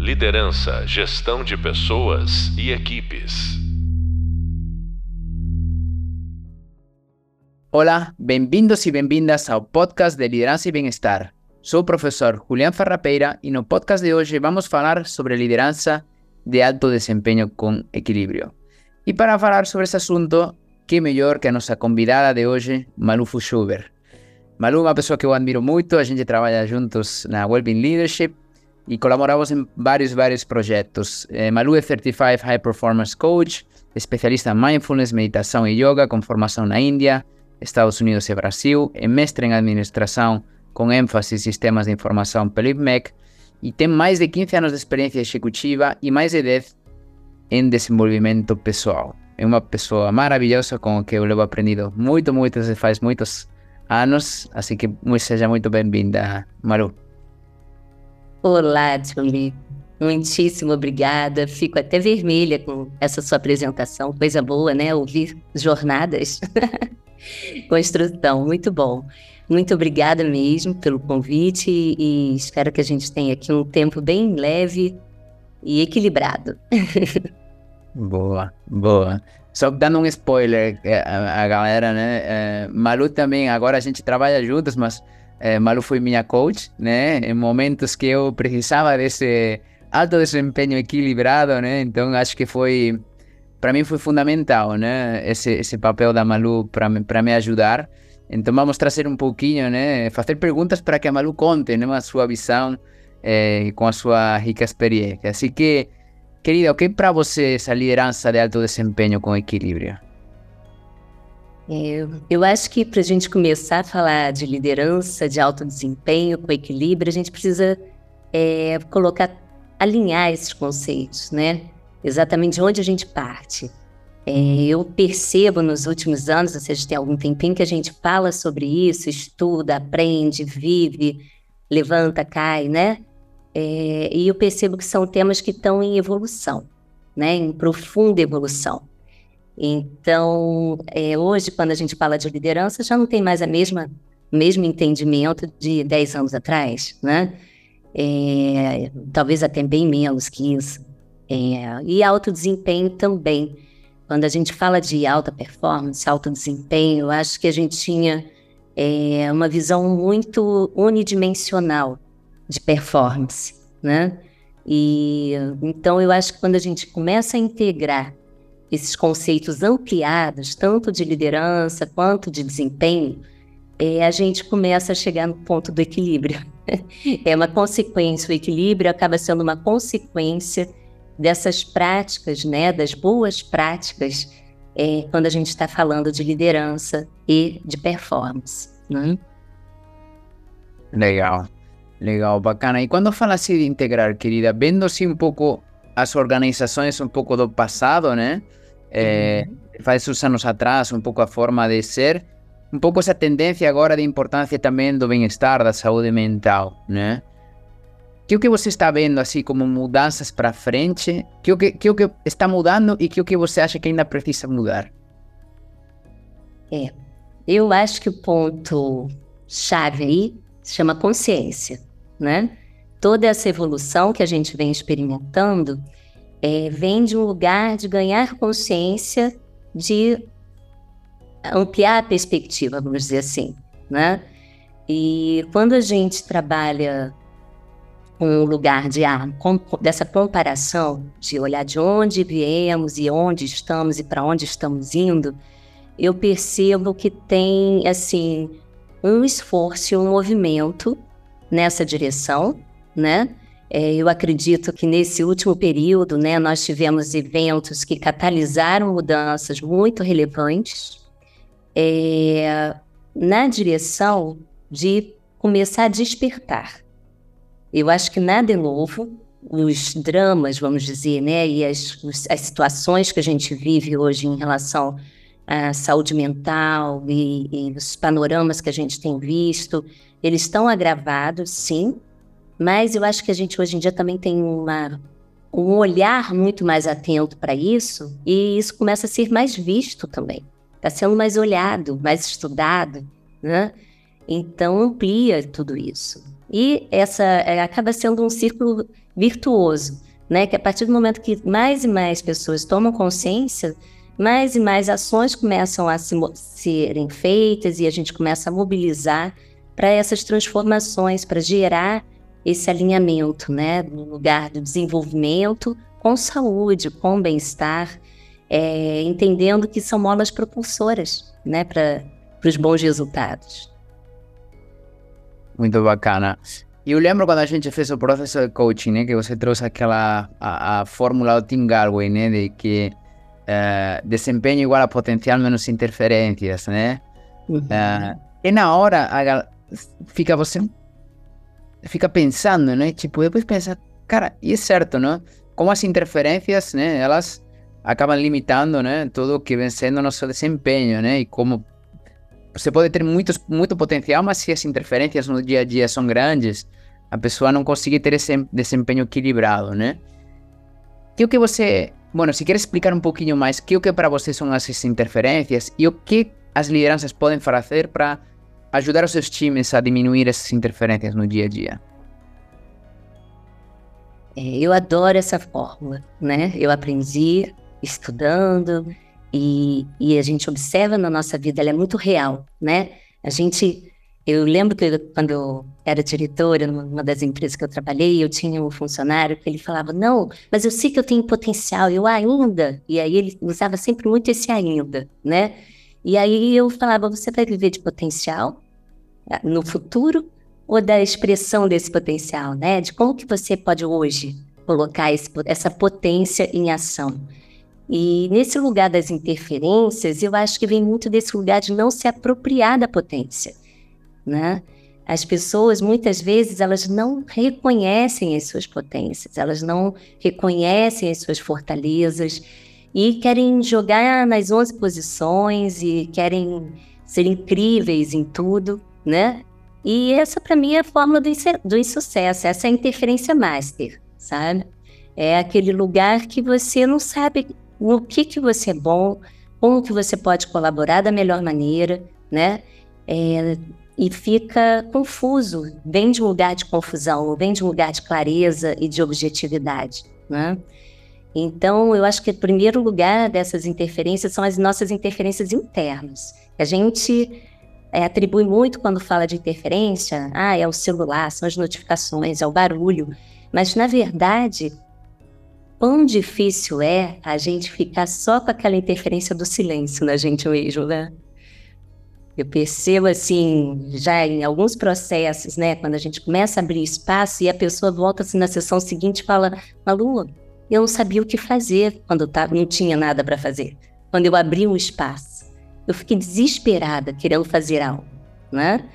Liderança, gestão de pessoas e equipes. Olá, bem-vindos e bem-vindas ao podcast de Liderança e Bem-Estar. Sou o professor Julián Ferrapeira e no podcast de hoje vamos falar sobre liderança de alto desempenho com equilíbrio. E para falar sobre esse assunto, que melhor que a nossa convidada de hoje, Malu Fuschuber. Malu é uma pessoa que eu admiro muito, a gente trabalha juntos na Wellbeing Leadership e colaboramos em vários, vários projetos. Eh, Malu é Certified High Performance Coach, especialista em Mindfulness, meditação e yoga com formação na Índia, Estados Unidos e Brasil, é mestre em administração com ênfase em sistemas de informação pelo IPMEC e tem mais de 15 anos de experiência executiva e mais de 10 em desenvolvimento pessoal. É uma pessoa maravilhosa com quem eu levo aprendido muito, muito, faz muitos anos, assim que seja muito bem-vinda, Maru. Olá, Julie. Muitíssimo obrigada. Fico até vermelha com essa sua apresentação. Coisa boa, né? Ouvir jornadas. Construção, muito bom. Muito obrigada mesmo pelo convite e espero que a gente tenha aqui um tempo bem leve e equilibrado. boa, boa. Só dando um spoiler, é, a, a galera, né? É, Malu também, agora a gente trabalha juntos, mas é, Malu foi minha coach, né? Em momentos que eu precisava desse alto desempenho equilibrado, né? Então acho que foi para mim foi fundamental, né? Esse, esse papel da Malu para me ajudar. Então vamos trazer um pouquinho, né? Fazer perguntas para que a Malu conte, né? A sua visão eh, com a sua rica experiência. Assim que, querida, o que é para você essa liderança de alto desempenho com equilíbrio? Eu, eu acho que para a gente começar a falar de liderança, de alto desempenho com equilíbrio, a gente precisa é, colocar, alinhar esses conceitos, né? exatamente de onde a gente parte. É, eu percebo nos últimos anos, ou seja, tem algum tempinho que a gente fala sobre isso, estuda, aprende, vive, levanta, cai, né? É, e eu percebo que são temas que estão em evolução, né? Em profunda evolução. Então, é, hoje, quando a gente fala de liderança, já não tem mais a mesma mesmo entendimento de 10 anos atrás, né? É, talvez até bem menos que isso. É, e alto desempenho também. Quando a gente fala de alta performance, alto desempenho, eu acho que a gente tinha é, uma visão muito unidimensional de performance, né? E então eu acho que quando a gente começa a integrar esses conceitos ampliados, tanto de liderança quanto de desempenho, é, a gente começa a chegar no ponto do equilíbrio. é uma consequência, o equilíbrio acaba sendo uma consequência dessas práticas, né, das boas práticas, é, quando a gente está falando de liderança e de performance. Né? Legal, legal, bacana. E quando fala assim de integrar, querida, vendo assim um pouco as organizações um pouco do passado, né? É, uhum. Faz uns anos atrás, um pouco a forma de ser, um pouco essa tendência agora de importância também do bem-estar, da saúde mental, né? que o que você está vendo assim como mudanças para frente? Que o que, que o que está mudando e que o que você acha que ainda precisa mudar? É, eu acho que o ponto chave aí se chama consciência, né? Toda essa evolução que a gente vem experimentando é, vem de um lugar de ganhar consciência, de ampliar a perspectiva, vamos dizer assim, né? E quando a gente trabalha um lugar de ah, dessa comparação, de olhar de onde viemos e onde estamos e para onde estamos indo, eu percebo que tem assim um esforço e um movimento nessa direção, né? É, eu acredito que nesse último período, né, nós tivemos eventos que catalisaram mudanças muito relevantes é, na direção de começar a despertar eu acho que nada é novo. Os dramas, vamos dizer, né, e as, as situações que a gente vive hoje em relação à saúde mental e, e os panoramas que a gente tem visto, eles estão agravados, sim, mas eu acho que a gente hoje em dia também tem uma, um olhar muito mais atento para isso e isso começa a ser mais visto também. Está sendo mais olhado, mais estudado, né? Então amplia tudo isso. E essa é, acaba sendo um círculo virtuoso, né? Que a partir do momento que mais e mais pessoas tomam consciência, mais e mais ações começam a se, serem feitas e a gente começa a mobilizar para essas transformações, para gerar esse alinhamento, né? No lugar do desenvolvimento com saúde, com bem-estar, é, entendendo que são molas propulsoras, né? Para os bons resultados. Muito bacana. E eu lembro quando a gente fez o processo de coaching, né, que você trouxe aquela a, a fórmula do Tim Galway, né, de que uh, desempenho igual a potencial menos interferências, né? Uhum. Uh, e na hora a, fica você fica pensando, né? Tipo, depois pensa, cara, e é certo, né? Como as interferências, né, elas acabam limitando, né, tudo que vem sendo nosso desempenho, né? E como você pode ter muitos, muito potencial, mas se as interferências no dia a dia são grandes, a pessoa não consegue ter esse desempenho equilibrado, né? Que o que você, bueno, se quer explicar um pouquinho mais, que o que para você são essas interferências e o que as lideranças podem fazer para ajudar os seus times a diminuir essas interferências no dia a dia? É, eu adoro essa fórmula, né? Eu aprendi estudando, e, e a gente observa na nossa vida, ela é muito real, né? A gente, eu lembro que quando eu era diretora numa das empresas que eu trabalhei, eu tinha um funcionário que ele falava, não, mas eu sei que eu tenho potencial, eu ainda, e aí ele usava sempre muito esse ainda, né? E aí eu falava, você vai viver de potencial ah, no futuro ou da expressão desse potencial, né? De como que você pode hoje colocar esse, essa potência em ação. E nesse lugar das interferências, eu acho que vem muito desse lugar de não se apropriar da potência, né? As pessoas, muitas vezes, elas não reconhecem as suas potências, elas não reconhecem as suas fortalezas e querem jogar nas 11 posições e querem ser incríveis em tudo, né? E essa, para mim, é a fórmula do, do insucesso, essa é a interferência master, sabe? É aquele lugar que você não sabe no que, que você é bom, como que você pode colaborar da melhor maneira, né? É, e fica confuso, vem de um lugar de confusão, vem de um lugar de clareza e de objetividade, né? Então, eu acho que o primeiro lugar dessas interferências são as nossas interferências internas. A gente é, atribui muito quando fala de interferência, ah, é o celular, são as notificações, é o barulho. Mas, na verdade, quão difícil é a gente ficar só com aquela interferência do silêncio na gente mesmo, né? Eu percebo assim, já em alguns processos, né, quando a gente começa a abrir espaço e a pessoa volta assim na sessão seguinte e fala: Malu, eu não sabia o que fazer quando eu tava, não tinha nada para fazer. Quando eu abri um espaço, eu fiquei desesperada querendo fazer algo, né?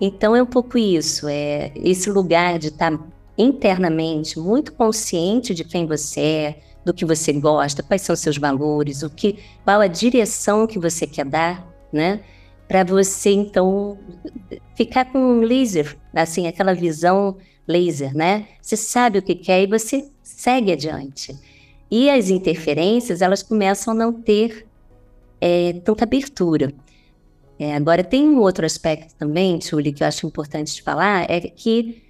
Então é um pouco isso, é esse lugar de estar tá internamente muito consciente de quem você é, do que você gosta, quais são seus valores, o que, qual a direção que você quer dar, né? Para você então ficar com um laser, assim, aquela visão laser, né? Você sabe o que quer e você segue adiante. E as interferências, elas começam a não ter é, tanta abertura. É, agora, tem um outro aspecto também, Julie, que eu acho importante falar, é que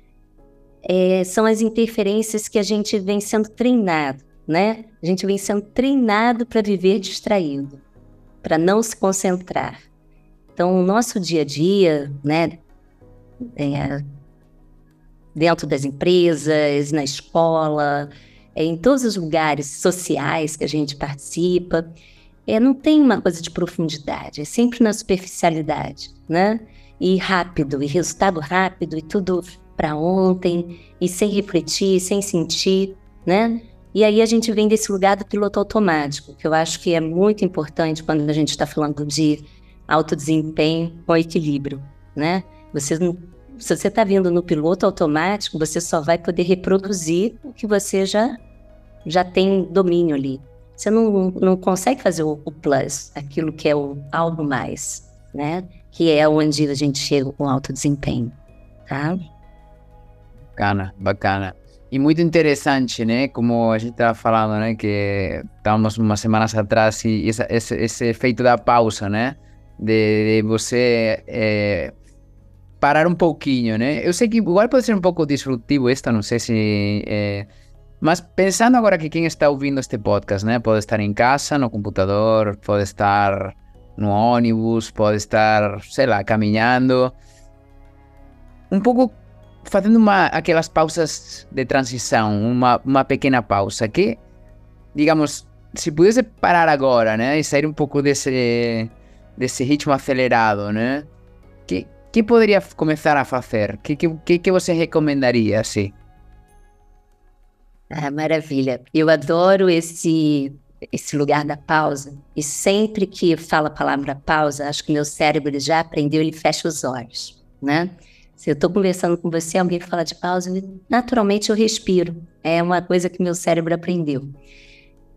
é, são as interferências que a gente vem sendo treinado, né? A gente vem sendo treinado para viver distraído, para não se concentrar. Então, o nosso dia a dia, né, é, dentro das empresas, na escola, é, em todos os lugares sociais que a gente participa, é, não tem uma coisa de profundidade, é sempre na superficialidade, né? E rápido, e resultado rápido, e tudo para ontem e sem refletir, sem sentir, né? E aí a gente vem desse lugar do piloto automático, que eu acho que é muito importante quando a gente está falando de alto desempenho com equilíbrio, né? Você não, se você está vindo no piloto automático, você só vai poder reproduzir o que você já já tem domínio ali. Você não, não consegue fazer o, o plus, aquilo que é o algo mais, né? Que é onde a gente chega com alto desempenho, tá? Bacana, bacana. E muito interessante, né? Como a gente estava falando, né? Que estávamos umas semanas atrás e essa, esse, esse efeito da pausa, né? De, de você é, parar um pouquinho, né? Eu sei que igual pode ser um pouco disruptivo esta, não sei se... É... Mas pensando agora que quem está ouvindo este podcast, né? Pode estar em casa, no computador, pode estar no ônibus, pode estar, sei lá, caminhando. Um pouco fazendo uma, aquelas pausas de transição, uma, uma pequena pausa que, digamos, se pudesse parar agora, né? E sair um pouco desse, desse ritmo acelerado, né? Que, que poderia começar a fazer? Que, que, que você recomendaria, assim? Ah, maravilha. Eu adoro esse esse lugar da pausa. E sempre que fala a palavra pausa, acho que meu cérebro já aprendeu, ele fecha os olhos, né? Se eu estou conversando com você, alguém fala de pausa, naturalmente eu respiro. É uma coisa que meu cérebro aprendeu.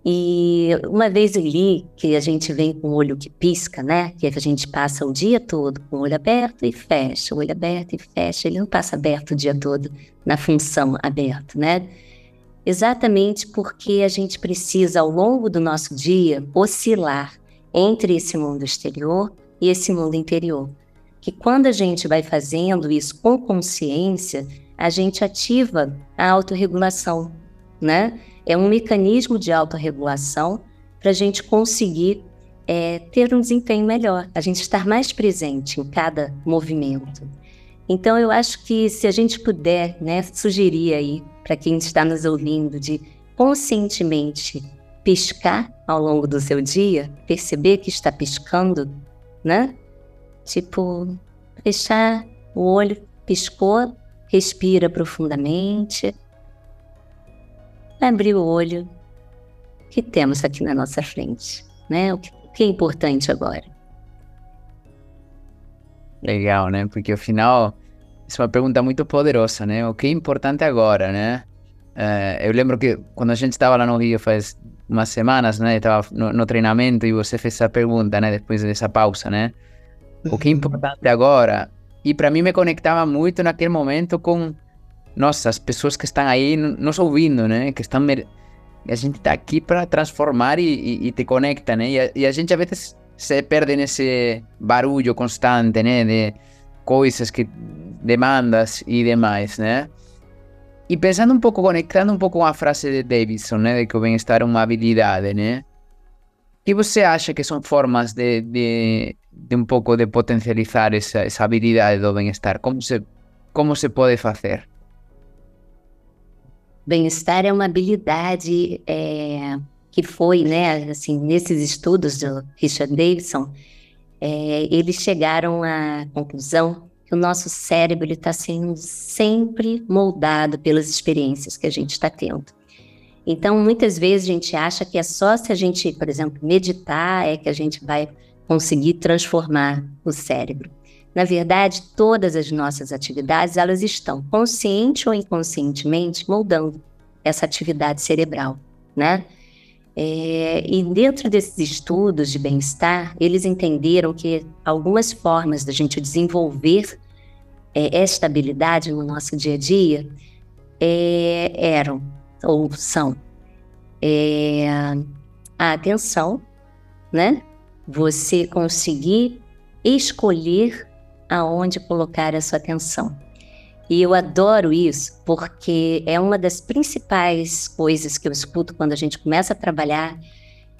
E uma vez eu li que a gente vem com o olho que pisca, né? Que a gente passa o dia todo com o olho aberto e fecha, o olho aberto e fecha. Ele não passa aberto o dia todo na função aberto, né? Exatamente porque a gente precisa, ao longo do nosso dia, oscilar entre esse mundo exterior e esse mundo interior. Que quando a gente vai fazendo isso com consciência, a gente ativa a autorregulação, né? É um mecanismo de autorregulação para a gente conseguir é, ter um desempenho melhor, a gente estar mais presente em cada movimento. Então, eu acho que se a gente puder, né, sugerir aí para quem está nos ouvindo de conscientemente piscar ao longo do seu dia, perceber que está piscando, né? Tipo, fechar o olho, piscou, respira profundamente, abrir o olho, que temos aqui na nossa frente, né? O que, o que é importante agora? Legal, né? Porque afinal, isso é uma pergunta muito poderosa, né? O que é importante agora, né? Uh, eu lembro que quando a gente estava lá no Rio faz umas semanas, né? Estava no, no, treinamento e você fez essa pergunta, né? Depois dessa pausa, né? O que é importante agora? E para mim me conectava muito naquele momento com nossa, as pessoas que estão aí nos ouvindo, né? Que estão. A gente está aqui para transformar e, e, e, te conecta, né? E a, e a, gente às vezes se perde nesse barulho constante, né? De coisas que. demandas e demais, né? E pensando um pouco, conectando um pouco com a frase de Davidson, né? De que o bem-estar é uma habilidade, né? O que você acha que são formas de, de, de um pouco de potencializar essa, essa habilidade do bem-estar? Como se, como se pode fazer? Bem-estar é uma habilidade é, que foi, né, assim, nesses estudos do Richard Davidson, é, eles chegaram à conclusão que o nosso cérebro está sendo sempre moldado pelas experiências que a gente está tendo. Então, muitas vezes a gente acha que é só se a gente, por exemplo, meditar é que a gente vai conseguir transformar o cérebro. Na verdade, todas as nossas atividades, elas estão, consciente ou inconscientemente, moldando essa atividade cerebral, né? É, e dentro desses estudos de bem-estar, eles entenderam que algumas formas da gente desenvolver é, esta habilidade no nosso dia a dia é, eram ou são é, a atenção, né? Você conseguir escolher aonde colocar a sua atenção. E eu adoro isso porque é uma das principais coisas que eu escuto quando a gente começa a trabalhar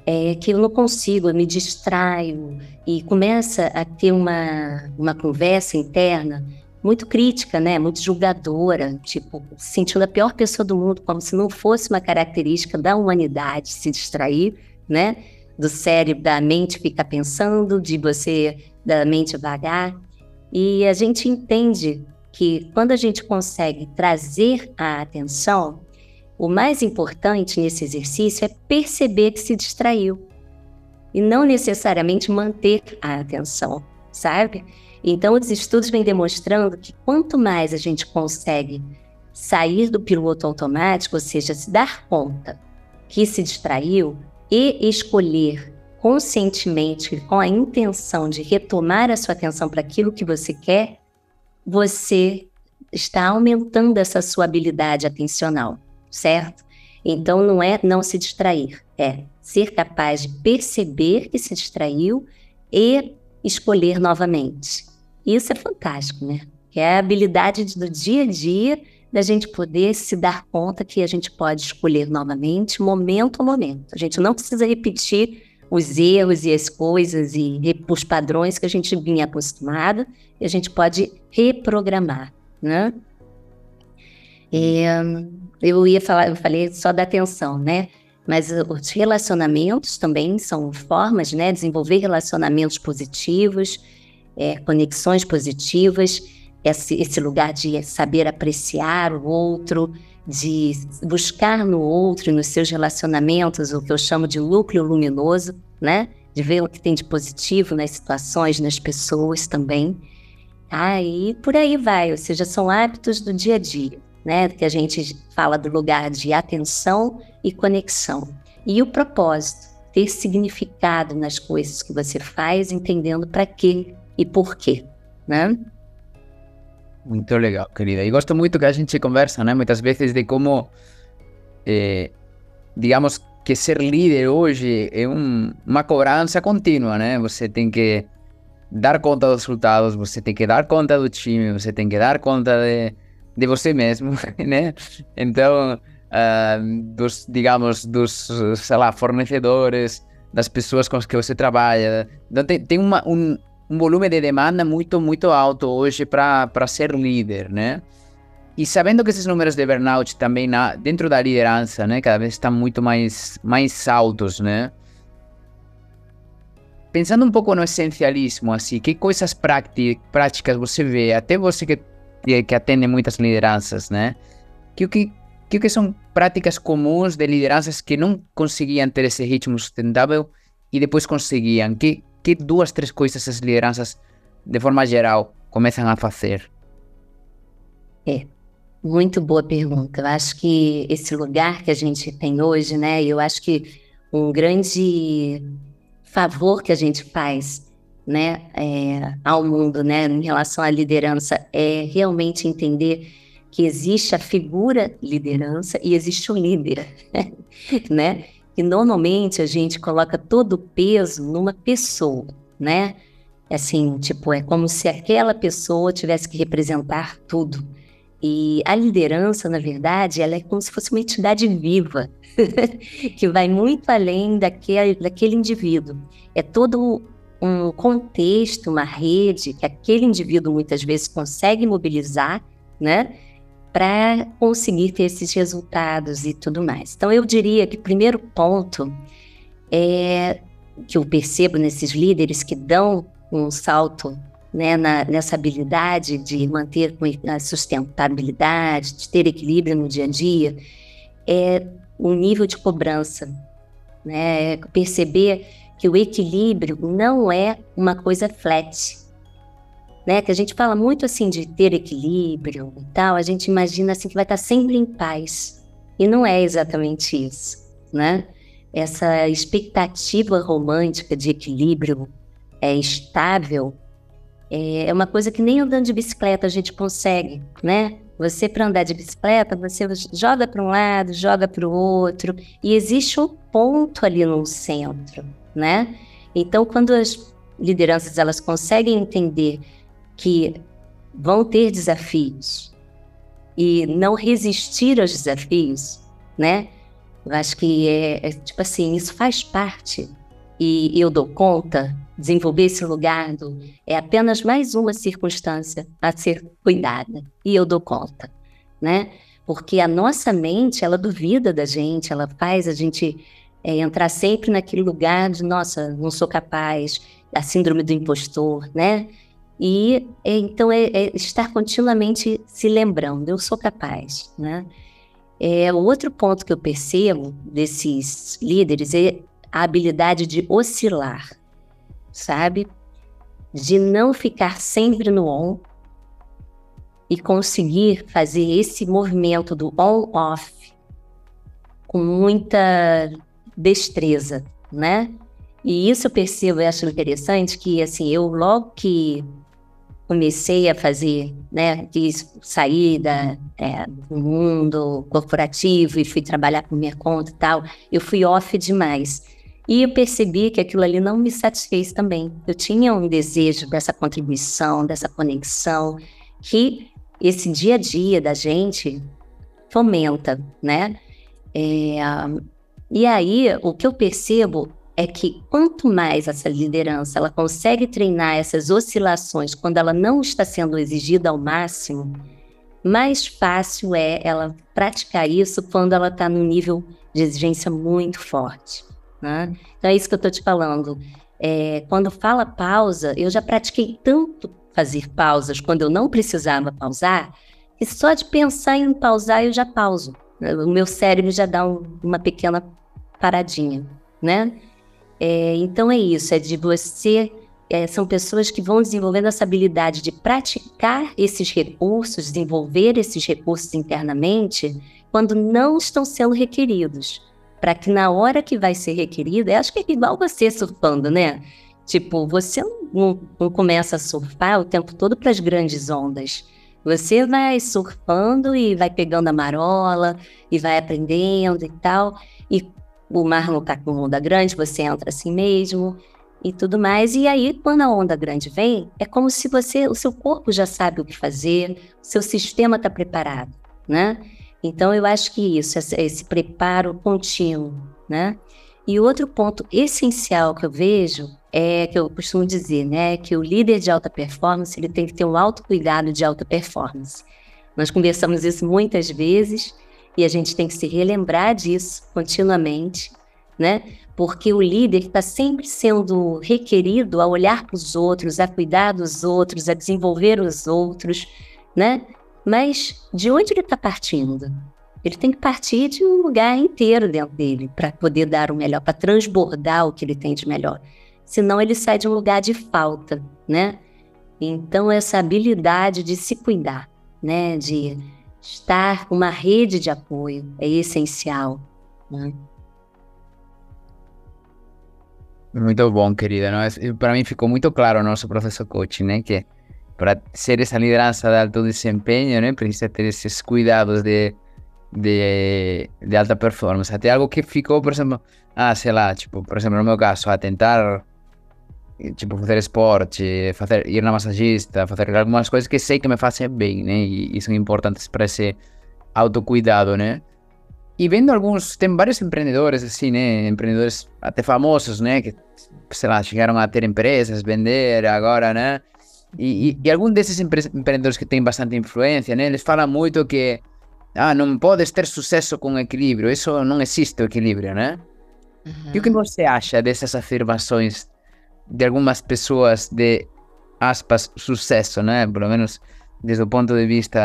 é que eu não consigo, eu me distraio e começa a ter uma, uma conversa interna muito crítica, né? Muito julgadora, tipo, sentindo a pior pessoa do mundo, como se não fosse uma característica da humanidade se distrair, né? Do cérebro, da mente ficar pensando, de você, da mente vagar. E a gente entende que quando a gente consegue trazer a atenção, o mais importante nesse exercício é perceber que se distraiu e não necessariamente manter a atenção, sabe? Então, os estudos vêm demonstrando que quanto mais a gente consegue sair do piloto automático, ou seja, se dar conta que se distraiu e escolher conscientemente, com a intenção de retomar a sua atenção para aquilo que você quer, você está aumentando essa sua habilidade atencional, certo? Então não é não se distrair, é ser capaz de perceber que se distraiu e escolher novamente. Isso é fantástico, né? é a habilidade do dia a dia da gente poder se dar conta que a gente pode escolher novamente, momento a momento. A gente não precisa repetir os erros e as coisas e os padrões que a gente vinha acostumado, e a gente pode reprogramar, né? É, eu ia falar, eu falei só da atenção, né? Mas os relacionamentos também são formas, né? Desenvolver relacionamentos positivos, é, conexões positivas, esse, esse lugar de saber apreciar o outro, de buscar no outro nos seus relacionamentos o que eu chamo de núcleo luminoso, né? De ver o que tem de positivo nas situações, nas pessoas também. Aí por aí vai, ou seja, são hábitos do dia a dia né? Que a gente fala do lugar de atenção e conexão. E o propósito, ter significado nas coisas que você faz, entendendo para quê e por quê, né? Muito legal, querida. E gosto muito que a gente conversa, né? Muitas vezes de como, eh, digamos, que ser líder hoje é um, uma cobrança contínua, né? Você tem que dar conta dos resultados, você tem que dar conta do time, você tem que dar conta de, de você mesmo, né? Então, uh, dos, digamos, dos, sei lá, fornecedores, das pessoas com as que você trabalha. Então, tem, tem uma, um, um volume de demanda muito, muito alto hoje para ser líder, né? E sabendo que esses números de burnout também na, dentro da liderança, né, cada vez estão muito mais, mais altos, né? Pensando um pouco no essencialismo, assim, que coisas práticas você vê, até você que que atendem muitas lideranças, né? Que que, que, que são práticas comuns de lideranças que não conseguiam ter esse ritmo sustentável e depois conseguiam? Que, que duas, três coisas as lideranças, de forma geral, começam a fazer? É, muito boa pergunta. Eu acho que esse lugar que a gente tem hoje, né? Eu acho que um grande favor que a gente faz né, é, ao mundo, né, em relação à liderança, é realmente entender que existe a figura liderança e existe o líder, né? E normalmente a gente coloca todo o peso numa pessoa, né? Assim, tipo, é como se aquela pessoa tivesse que representar tudo. E a liderança, na verdade, ela é como se fosse uma entidade viva, que vai muito além daquele, daquele indivíduo. É todo um contexto, uma rede que aquele indivíduo muitas vezes consegue mobilizar, né? Para conseguir ter esses resultados e tudo mais. Então, eu diria que o primeiro ponto é que eu percebo nesses líderes que dão um salto né, na, nessa habilidade de manter a sustentabilidade, de ter equilíbrio no dia a dia, é o nível de cobrança. Né? Perceber que o equilíbrio não é uma coisa flat. Né? Que a gente fala muito assim de ter equilíbrio e tal, a gente imagina assim que vai estar sempre em paz. E não é exatamente isso, né? Essa expectativa romântica de equilíbrio é estável é uma coisa que nem andando de bicicleta a gente consegue, né? Você para andar de bicicleta, você joga para um lado, joga para o outro, e existe um ponto ali no centro né? Então, quando as lideranças elas conseguem entender que vão ter desafios e não resistir aos desafios, né? Eu acho que é, é tipo assim, isso faz parte e eu dou conta. Desenvolver esse lugar do, é apenas mais uma circunstância a ser cuidada e eu dou conta, né? Porque a nossa mente, ela duvida da gente, ela faz a gente é entrar sempre naquele lugar de, nossa, não sou capaz, a síndrome do impostor, né? E então é, é, estar continuamente se lembrando, eu sou capaz, né? É, o outro ponto que eu percebo desses líderes é a habilidade de oscilar, sabe? De não ficar sempre no on e conseguir fazer esse movimento do on-off com muita destreza, né? E isso eu percebo e acho interessante que, assim, eu logo que comecei a fazer, né, quis sair da, é, do mundo corporativo e fui trabalhar por minha conta e tal, eu fui off demais. E eu percebi que aquilo ali não me satisfez também. Eu tinha um desejo dessa contribuição, dessa conexão, que esse dia a dia da gente fomenta, né? É, e aí, o que eu percebo é que quanto mais essa liderança ela consegue treinar essas oscilações quando ela não está sendo exigida ao máximo, mais fácil é ela praticar isso quando ela está num nível de exigência muito forte. Né? Então é isso que eu estou te falando. É, quando fala pausa, eu já pratiquei tanto fazer pausas quando eu não precisava pausar, que só de pensar em pausar eu já pauso. O meu cérebro já dá um, uma pequena paradinha, né? É, então é isso, é de você. É, são pessoas que vão desenvolvendo essa habilidade de praticar esses recursos, desenvolver esses recursos internamente, quando não estão sendo requeridos. Para que na hora que vai ser requerido, eu acho que é igual você surfando, né? Tipo, você não, não começa a surfar o tempo todo para as grandes ondas. Você vai surfando e vai pegando a marola e vai aprendendo e tal. O mar não está com onda grande, você entra assim mesmo e tudo mais. E aí, quando a onda grande vem, é como se você, o seu corpo já sabe o que fazer, o seu sistema está preparado, né? Então, eu acho que isso, esse, preparo contínuo, né? E outro ponto essencial que eu vejo é que eu costumo dizer, né, que o líder de alta performance ele tem que ter um autocuidado de alta performance. Nós conversamos isso muitas vezes e a gente tem que se relembrar disso continuamente, né? Porque o líder está sempre sendo requerido a olhar para os outros, a cuidar dos outros, a desenvolver os outros, né? Mas de onde ele está partindo? Ele tem que partir de um lugar inteiro dentro dele para poder dar o melhor, para transbordar o que ele tem de melhor. Senão ele sai de um lugar de falta, né? Então essa habilidade de se cuidar, né? De estar uma rede de apoio é essencial. Né? Muito bom, querida. Para mim ficou muito claro o nosso processo coaching, né? Que para ser essa liderança de alto desempenho, né? Precisa ter esses cuidados de, de, de alta performance. Até algo que ficou, por exemplo, ah, sei lá, tipo, por exemplo, no meu caso, a tentar tipo, fazer esporte, fazer, ir na massagista, fazer algumas coisas que sei que me fazem bem, né? E, e são importantes para esse autocuidado, né? E vendo alguns, tem vários empreendedores assim, né? Empreendedores até famosos, né? Que, sei lá, chegaram a ter empresas, vender agora, né? E, e, e algum desses empre empreendedores que têm bastante influência, né? Eles falam muito que ah, não podes ter sucesso com equilíbrio, isso não existe o equilíbrio, né? Uhum. E o que você acha dessas afirmações de algumas pessoas de aspas sucesso, né? Pelo menos desde o ponto de vista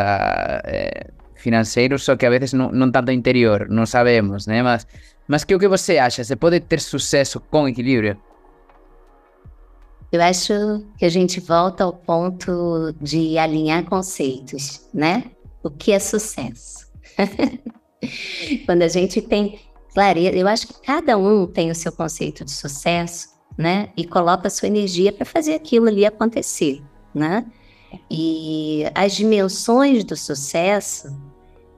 eh, financeiro, só que a vezes não, não tanto interior, não sabemos, né? Mas, mas que o que você acha? Você pode ter sucesso com equilíbrio? Eu acho que a gente volta ao ponto de alinhar conceitos, né? O que é sucesso? Quando a gente tem clareza, eu acho que cada um tem o seu conceito de sucesso, né? E coloca sua energia para fazer aquilo ali acontecer, né? E as dimensões do sucesso,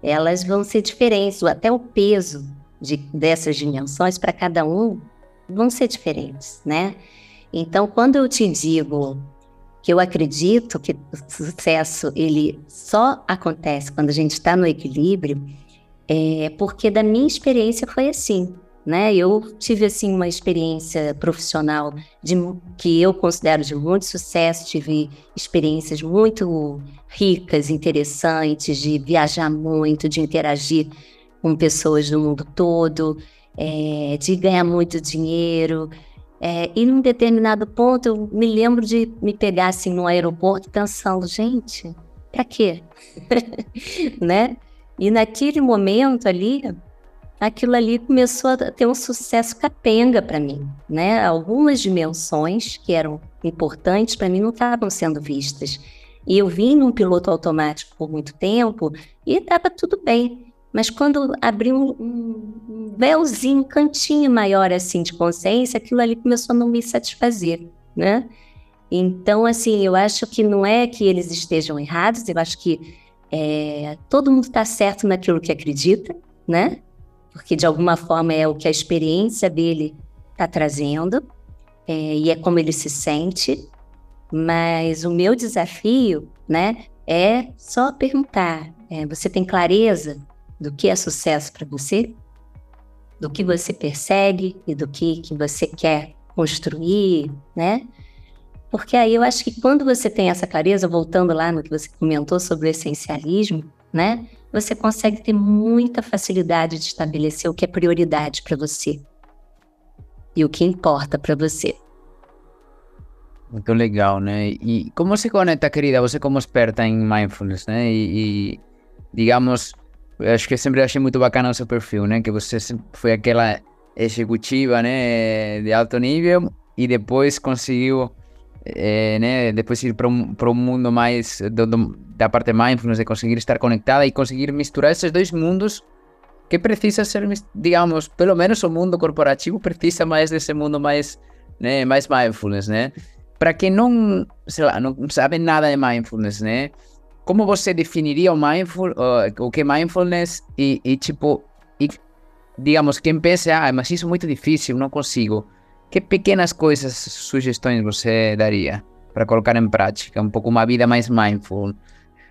elas vão ser diferentes, até o peso de, dessas dimensões para cada um vão ser diferentes, né? Então, quando eu te digo que eu acredito que o sucesso ele só acontece quando a gente está no equilíbrio, é porque da minha experiência foi assim né? Eu tive assim uma experiência profissional de que eu considero de muito sucesso, tive experiências muito ricas, interessantes, de viajar muito, de interagir com pessoas do mundo todo, é, de ganhar muito dinheiro. É, e num determinado ponto eu me lembro de me pegar assim no aeroporto pensando, gente, para quê? né? E naquele momento ali, aquilo ali começou a ter um sucesso capenga para mim, né? Algumas dimensões que eram importantes para mim não estavam sendo vistas. E eu vim num piloto automático por muito tempo e estava tudo bem. Mas quando abri um, véuzinho, um cantinho maior assim de consciência, aquilo ali começou a não me satisfazer, né? Então, assim, eu acho que não é que eles estejam errados, eu acho que é, todo mundo está certo naquilo que acredita, né? Porque de alguma forma é o que a experiência dele está trazendo é, e é como ele se sente. Mas o meu desafio, né, é só perguntar: é, você tem clareza do que é sucesso para você? Do que você persegue e do que, que você quer construir, né? Porque aí eu acho que quando você tem essa clareza, voltando lá no que você comentou sobre o essencialismo, né? Você consegue ter muita facilidade de estabelecer o que é prioridade para você e o que importa para você. Muito legal, né? E como se conecta, querida, você como experta em mindfulness, né? E, e digamos, acho que sempre achei muito bacana o seu perfil, né? Que você foi aquela executiva, né? De alto nível e depois conseguiu, é, né? Depois ir para um, um mundo mais do, do, da parte mindfulness, de conseguir estar conectada e conseguir misturar esses dois mundos que precisa ser, digamos, pelo menos o mundo corporativo precisa mais desse mundo mais, né? Mais mindfulness, né? para quem não, sei lá, não sabe nada de mindfulness, né? Como você definiria o mindful, uh, o que é mindfulness e, e tipo, e, digamos, quem pensa, ah, mas isso é muito difícil, não consigo. Que pequenas coisas, sugestões você daria para colocar em prática um pouco uma vida mais mindful?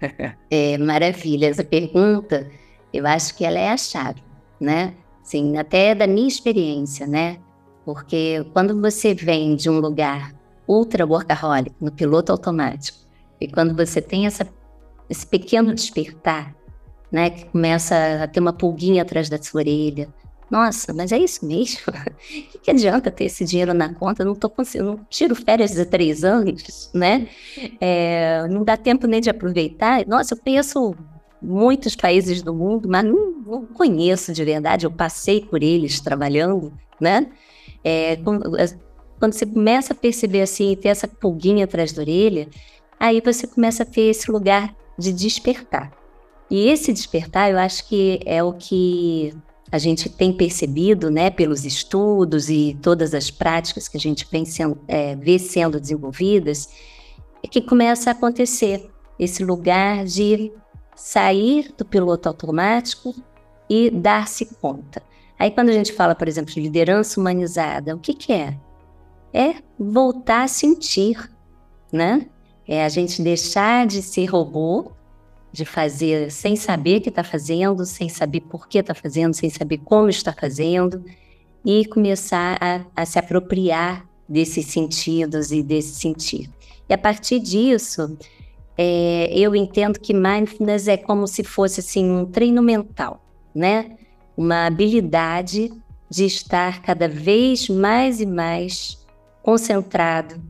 é maravilha essa pergunta. Eu acho que ela é a chave, né? Sim, até da minha experiência, né? Porque quando você vem de um lugar ultra workaholic, no piloto automático. E quando você tem essa, esse pequeno despertar, né, que começa a ter uma pulguinha atrás da sua orelha, nossa, mas é isso mesmo? O que, que, adianta ter esse dinheiro na conta? não tô conseguindo, não tiro férias há três anos, né? É, não dá tempo nem de aproveitar. Nossa, eu conheço muitos países do mundo, mas não, não conheço de verdade. Eu passei por eles trabalhando, né? É, quando você começa a perceber assim, ter essa pulguinha atrás da orelha, aí você começa a ter esse lugar de despertar. E esse despertar, eu acho que é o que a gente tem percebido, né, pelos estudos e todas as práticas que a gente vem sendo, é, vê sendo desenvolvidas, é que começa a acontecer esse lugar de sair do piloto automático e dar-se conta. Aí, quando a gente fala, por exemplo, de liderança humanizada, o que, que é? é voltar a sentir, né? É a gente deixar de ser robô, de fazer sem saber que está fazendo, sem saber por que está fazendo, sem saber como está fazendo, e começar a, a se apropriar desses sentidos e desse sentir. E a partir disso, é, eu entendo que mindfulness é como se fosse assim um treino mental, né? Uma habilidade de estar cada vez mais e mais concentrado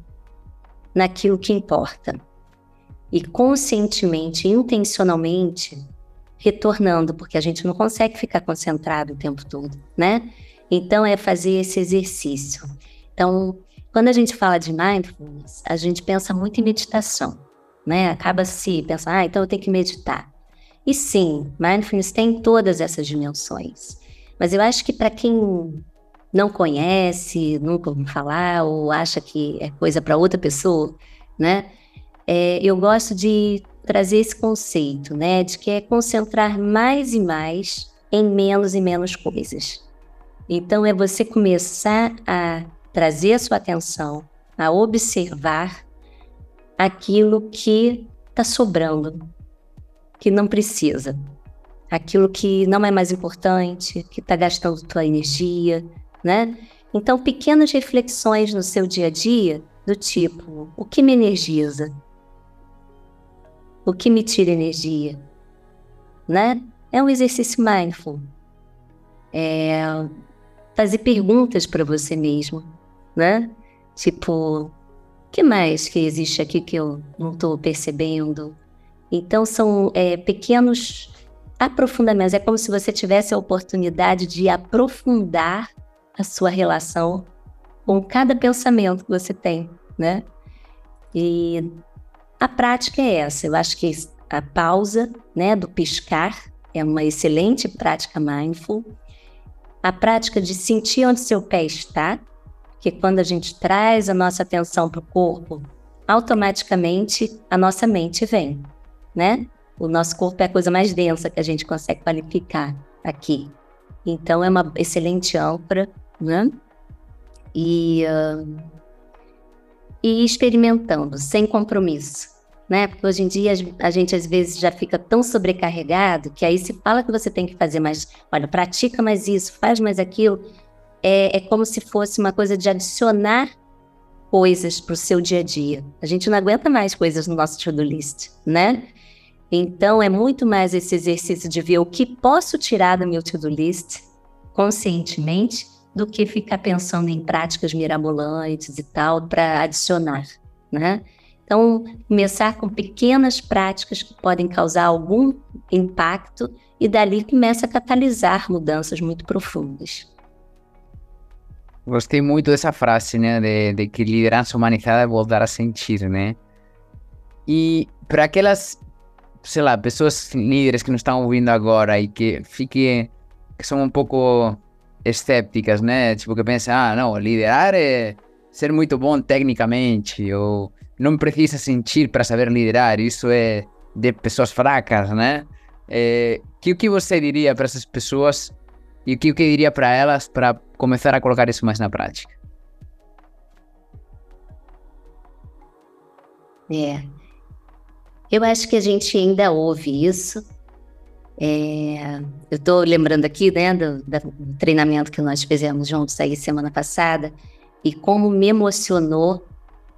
naquilo que importa e conscientemente, intencionalmente, retornando, porque a gente não consegue ficar concentrado o tempo todo, né? Então, é fazer esse exercício. Então, quando a gente fala de mindfulness, a gente pensa muito em meditação, né? Acaba se pensando, ah, então eu tenho que meditar. E sim, mindfulness tem todas essas dimensões. Mas eu acho que para quem não conhece, nunca ouviu falar ou acha que é coisa para outra pessoa, né? É, eu gosto de trazer esse conceito, né, de que é concentrar mais e mais em menos e menos coisas. Então é você começar a trazer a sua atenção, a observar aquilo que está sobrando, que não precisa, aquilo que não é mais importante, que está gastando tua energia, né? Então, pequenas reflexões no seu dia a dia, do tipo: o que me energiza? O que me tira energia? Né? É um exercício mindful. É fazer perguntas para você mesmo, né? Tipo, o que mais que existe aqui que eu não estou percebendo? Então, são é, pequenos aprofundamentos. É como se você tivesse a oportunidade de aprofundar a sua relação com cada pensamento que você tem, né? E a prática é essa. Eu acho que a pausa, né, do piscar é uma excelente prática mindful. A prática de sentir onde seu pé está, que quando a gente traz a nossa atenção para o corpo, automaticamente a nossa mente vem, né? O nosso corpo é a coisa mais densa que a gente consegue qualificar aqui. Então é uma excelente âncora né? E, uh, e experimentando, sem compromisso. né? Porque hoje em dia a gente às vezes já fica tão sobrecarregado que aí se fala que você tem que fazer mais, olha, pratica mais isso, faz mais aquilo. É, é como se fosse uma coisa de adicionar coisas para o seu dia a dia. A gente não aguenta mais coisas no nosso to-do list, né? Então é muito mais esse exercício de ver o que posso tirar do meu to-do list conscientemente do que ficar pensando em práticas mirabolantes e tal para adicionar, né? Então, começar com pequenas práticas que podem causar algum impacto e dali começa a catalisar mudanças muito profundas. Gostei muito dessa frase, né, de, de que liderança humanizada é voltar a sentir, né? E para aquelas, sei lá, pessoas líderes que nos estão ouvindo agora e que fiquem, que são um pouco escépticas, né? Tipo, que pensam, ah, não, liderar é ser muito bom tecnicamente, ou não precisa sentir para saber liderar, isso é de pessoas fracas, né? É, que o que você diria para essas pessoas e o que, que diria para elas para começar a colocar isso mais na prática? É. Eu acho que a gente ainda ouve isso. É, eu estou lembrando aqui né, do, do, treinamento que nós fizemos juntos aí semana passada e como me emocionou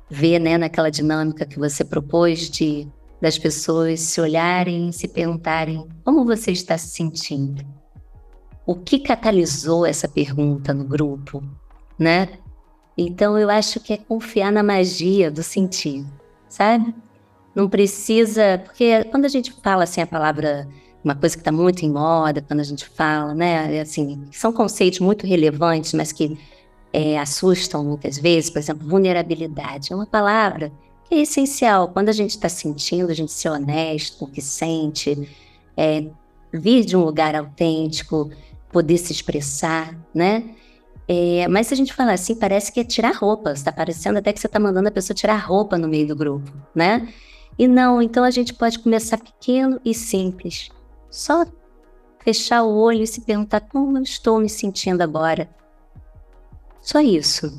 ver né, naquela dinâmica que você propôs de das pessoas se olharem se perguntarem como você está se sentindo. O que catalisou essa pergunta no grupo, né? Então eu acho que é confiar na magia do sentir, sabe? Não precisa, porque quando a gente fala assim a palavra uma coisa que está muito em moda quando a gente fala, né? É assim, são conceitos muito relevantes, mas que é, assustam muitas vezes. Por exemplo, vulnerabilidade é uma palavra que é essencial. Quando a gente está sentindo, a gente ser honesto com o que sente, é, vir de um lugar autêntico, poder se expressar, né? É, mas se a gente falar assim, parece que é tirar roupa. Está parecendo até que você está mandando a pessoa tirar roupa no meio do grupo, né? E não, então a gente pode começar pequeno e simples. Só fechar o olho e se perguntar como eu estou me sentindo agora. Só isso.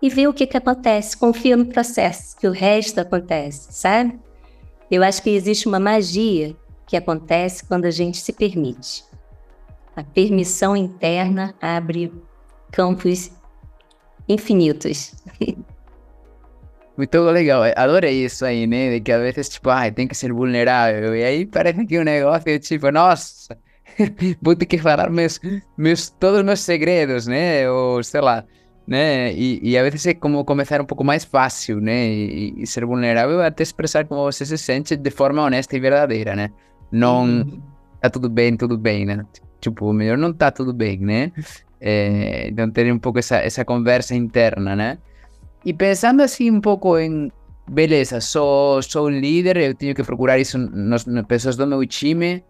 E ver o que, que acontece. Confia no processo, que o resto acontece, sabe? Eu acho que existe uma magia que acontece quando a gente se permite. A permissão interna abre campos infinitos. Muito legal, adorei isso aí, né? De que a vezes, tipo, ai, tem que ser vulnerável. E aí parece que um negócio, tipo, nossa, vou ter que falar meus, meus, todos os meus segredos, né? Ou sei lá, né? E, e a vezes é como começar um pouco mais fácil, né? E, e, ser vulnerável até expressar como você se sente de forma honesta e verdadeira, né? Não uhum. tá tudo bem, tudo bem, né? Tipo, melhor não tá tudo bem, né? É, então ter um pouco essa, essa conversa interna, né? E pensando assim um pouco em, beleza, sou, sou líder, eu tenho que procurar isso nas, nas pessoas do meu time.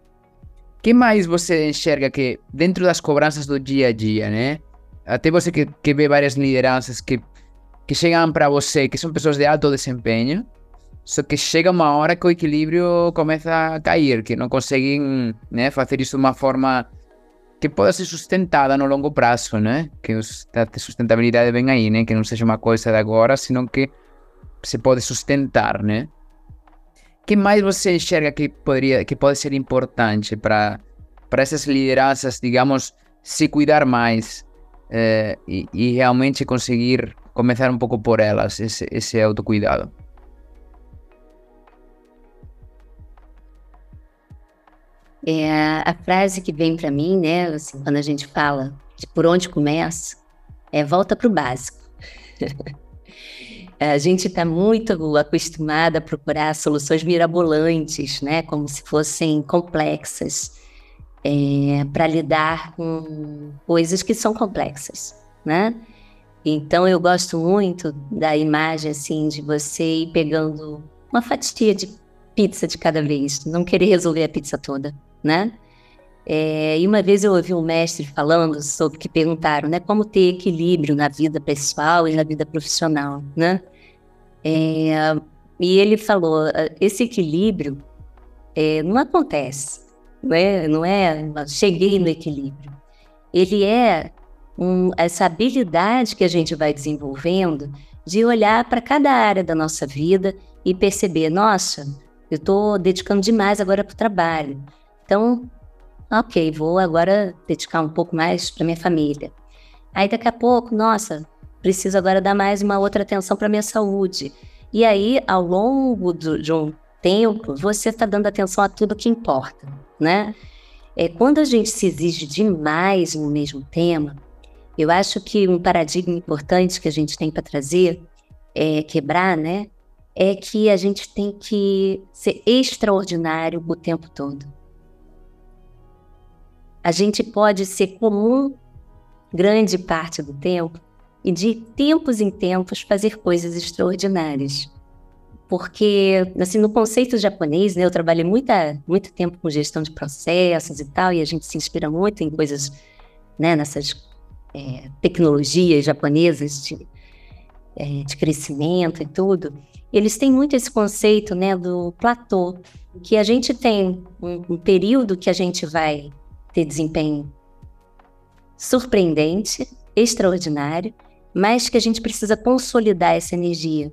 que mais você enxerga que dentro das cobranças do dia a dia, né? Até você que, que vê várias lideranças que, que chegam para você, que são pessoas de alto desempenho, só que chega uma hora que o equilíbrio começa a cair, que não conseguem né, fazer isso de uma forma que possa ser sustentada no longo prazo, né? Que a sustentabilidade vem aí, né? Que não seja uma coisa de agora, senão que se pode sustentar, né? que mais você enxerga que poderia, que pode ser importante para para essas lideranças, digamos, se cuidar mais eh, e, e, realmente conseguir começar um pouco por elas esse, esse autocuidado? É, a frase que vem para mim, né, assim, quando a gente fala de por onde começa, é volta para o básico. a gente está muito acostumada a procurar soluções mirabolantes, né, como se fossem complexas, é, para lidar com coisas que são complexas, né? Então eu gosto muito da imagem assim de você ir pegando uma fatia de pizza de cada vez, não querer resolver a pizza toda né? É, e uma vez eu ouvi um mestre falando sobre que perguntaram, né, como ter equilíbrio na vida pessoal e na vida profissional, né? É, e ele falou, ah, esse equilíbrio é, não acontece, não é, é, cheguei no equilíbrio. Ele é um, essa habilidade que a gente vai desenvolvendo de olhar para cada área da nossa vida e perceber, nossa, eu estou dedicando demais agora para o trabalho. Então, ok, vou agora dedicar um pouco mais para minha família. Aí daqui a pouco, nossa, preciso agora dar mais uma outra atenção para minha saúde. E aí, ao longo do, de um tempo, você está dando atenção a tudo que importa, né? É, quando a gente se exige demais no mesmo tema, eu acho que um paradigma importante que a gente tem para trazer, é, quebrar, né? É que a gente tem que ser extraordinário o tempo todo. A gente pode ser comum grande parte do tempo e de tempos em tempos fazer coisas extraordinárias. Porque, assim, no conceito japonês, né, eu trabalhei muita, muito tempo com gestão de processos e tal, e a gente se inspira muito em coisas, né, nessas é, tecnologias japonesas de, é, de crescimento e tudo. Eles têm muito esse conceito, né, do platô, que a gente tem um, um período que a gente vai ter desempenho surpreendente, extraordinário, mas que a gente precisa consolidar essa energia.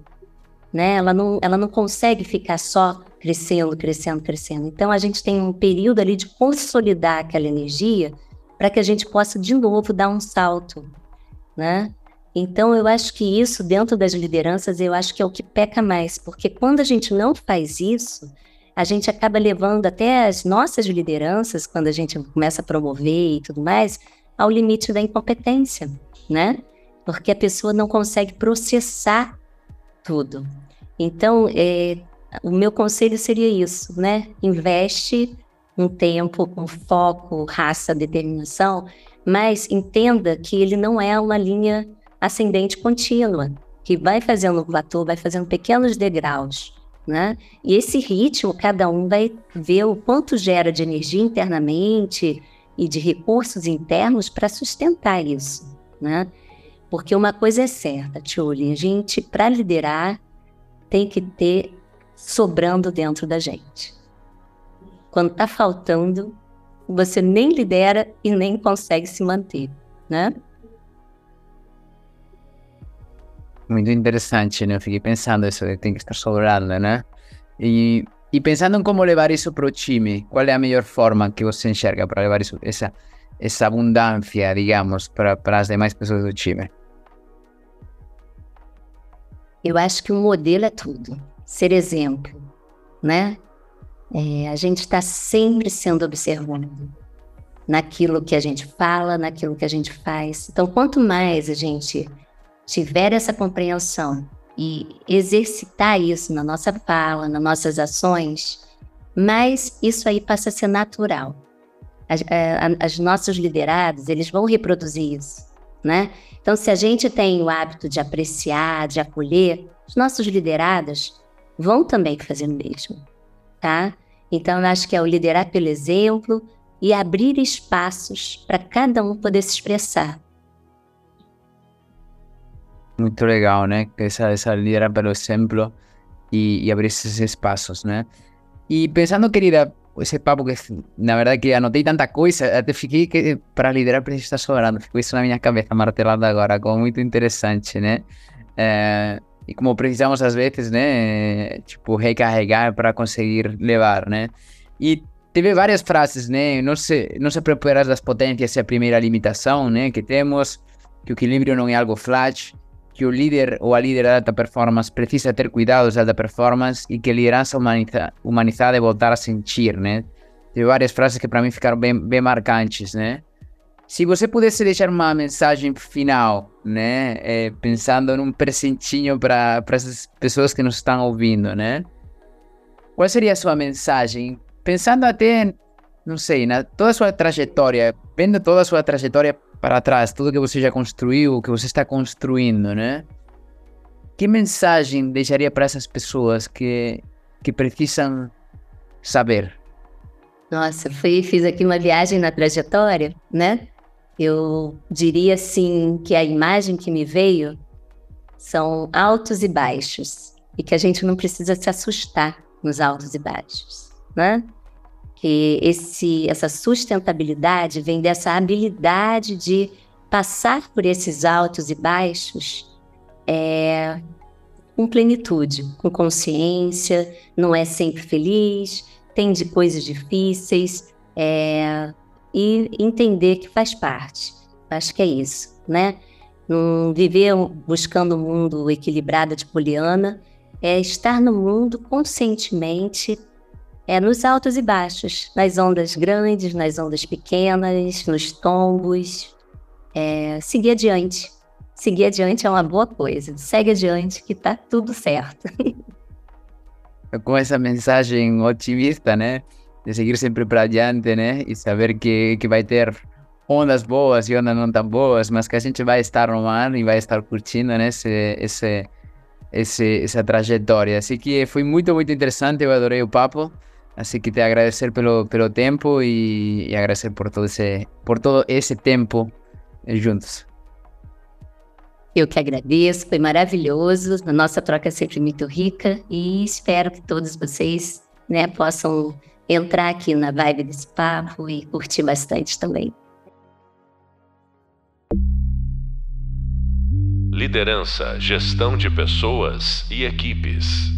Né? Ela, não, ela não consegue ficar só crescendo, crescendo, crescendo. Então a gente tem um período ali de consolidar aquela energia para que a gente possa de novo dar um salto, né? Então eu acho que isso dentro das lideranças eu acho que é o que peca mais, porque quando a gente não faz isso, a gente acaba levando até as nossas lideranças, quando a gente começa a promover e tudo mais, ao limite da incompetência, né? Porque a pessoa não consegue processar tudo. Então, é, o meu conselho seria isso, né? Investe um tempo com foco, raça, determinação, mas entenda que ele não é uma linha ascendente contínua, que vai fazendo um platô, vai fazendo pequenos degraus, né? E esse ritmo, cada um vai ver o quanto gera de energia internamente, e de recursos internos para sustentar isso, né? Porque uma coisa é certa, Tioli, a gente, para liderar, tem que ter sobrando dentro da gente. Quando está faltando, você nem lidera e nem consegue se manter, né? Muito interessante, né? Eu fiquei pensando isso, tem que estar sobrando, né? E e pensando em como levar isso para o time, qual é a melhor forma que você enxerga para levar isso, essa, essa abundância, digamos, para, as demais pessoas do time? Eu acho que o modelo é tudo. Ser exemplo, né? É, a gente está sempre sendo observado naquilo que a gente fala, naquilo que a gente faz. Então, quanto mais a gente tiver essa compreensão e exercitar isso na nossa fala, nas nossas ações, mas isso aí passa a ser natural. As, é, as nossos liderados, eles vão reproduzir isso, né? Então, se a gente tem o hábito de apreciar, de acolher, os nossos liderados vão também fazer o mesmo, tá? Então, eu acho que é o liderar pelo exemplo e abrir espaços para cada um poder se expressar. Muito legal, né? Essa, essa liderar pelo exemplo e, e abrir esses espaços, né? E pensando, querida, esse papo que na verdade que anotei tanta coisa, até fiquei que para liderar precisa estar sobrando, ficou isso na minha cabeça martelado agora, como muito interessante, né? É, e como precisamos às vezes, né? Tipo, recarregar para conseguir levar, né? E teve várias frases, né? Não se, não se preparar das potências é a primeira limitação, né? Que temos, que o equilíbrio não é algo flash, que o líder ou a líder da alta performance precisa ter cuidados da alta performance e que liderança humaniza humanizada é voltar a sentir, né? Teve várias frases que para mim ficaram bem, bem marcantes, né? Se você pudesse deixar uma mensagem final, né? É, pensando num presentinho para essas pessoas que nos estão ouvindo, né? Qual seria a sua mensagem? Pensando até, não sei, na toda a sua trajetória, vendo toda a sua trajetória para trás, tudo que você já construiu, que você está construindo, né? Que mensagem deixaria para essas pessoas que, que precisam saber? Nossa, fui, fiz aqui uma viagem na trajetória, né? Eu diria assim que a imagem que me veio são altos e baixos e que a gente não precisa se assustar nos altos e baixos, né? Que esse, essa sustentabilidade vem dessa habilidade de passar por esses altos e baixos é, com plenitude, com consciência, não é sempre feliz, tem de coisas difíceis, é, e entender que faz parte. Acho que é isso, né? Viver buscando um mundo equilibrado de poliana é estar no mundo conscientemente, é nos altos e baixos, nas ondas grandes, nas ondas pequenas, nos tombos, é, seguir adiante. Seguir adiante é uma boa coisa. Segue adiante que tá tudo certo. Com essa mensagem otimista, né? De seguir sempre para adiante, né? E saber que, que vai ter ondas boas e ondas não tão boas, mas que a gente vai estar no mar e vai estar curtindo, né? Esse, esse, esse, essa trajetória. Assim que foi muito, muito interessante. Eu adorei o papo. Assim que te agradecer pelo, pelo tempo e, e agradecer por todo esse, por todo esse tempo juntos. Eu que agradeço, foi maravilhoso. A nossa troca é sempre muito rica e espero que todos vocês né, possam entrar aqui na vibe desse papo e curtir bastante também. Liderança, gestão de pessoas e equipes.